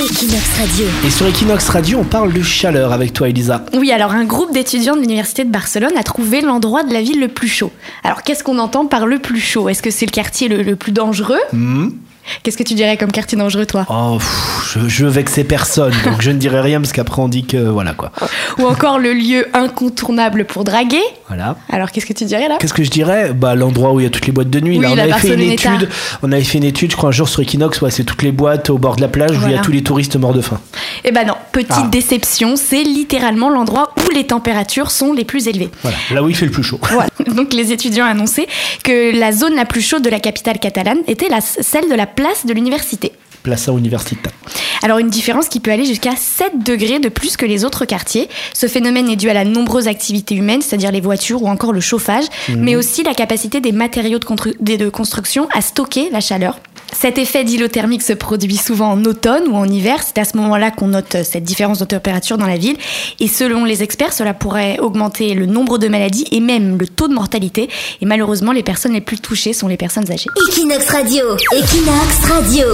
Equinox Radio. Et sur Equinox Radio, on parle de chaleur avec toi, Elisa. Oui, alors un groupe d'étudiants de l'Université de Barcelone a trouvé l'endroit de la ville le plus chaud. Alors qu'est-ce qu'on entend par le plus chaud? Est-ce que c'est le quartier le, le plus dangereux? Hmm Qu'est-ce que tu dirais comme quartier dangereux, toi Oh, pff, je, je veux vexer personne, donc je ne dirai rien parce qu'après on dit que voilà quoi. Ou encore le lieu incontournable pour draguer Voilà. Alors qu'est-ce que tu dirais là Qu'est-ce que je dirais Bah l'endroit où il y a toutes les boîtes de nuit. Oui, Là, on la avait fait une étude. On avait fait une étude, je crois, un jour sur Equinox. Ouais, c'est toutes les boîtes au bord de la plage où il y a tous les touristes morts de faim. Eh ben non, petite Ah. déception, c'est littéralement l'endroit où les températures sont les plus élevées. Voilà, là où il fait le plus chaud. Voilà. Donc les étudiants annonçaient que la zone la plus chaude de la capitale catalane était la, celle de la place de l'université. Plaza Universita. Alors une différence qui peut aller jusqu'à 7 degrés de plus que les autres quartiers. Ce phénomène est dû à la nombreuse activité humaine, c'est-à-dire les voitures ou encore le chauffage, mais aussi la capacité des matériaux de, constru- des- de construction à stocker la chaleur. Cet effet d'îlothermique se produit souvent en automne ou en hiver. C'est à ce moment-là qu'on note cette différence de température dans la ville. Et selon les experts, cela pourrait augmenter le nombre de maladies et même le taux de mortalité. Et malheureusement, les personnes les plus touchées sont les personnes âgées. Equinox Radio. Equinox Radio.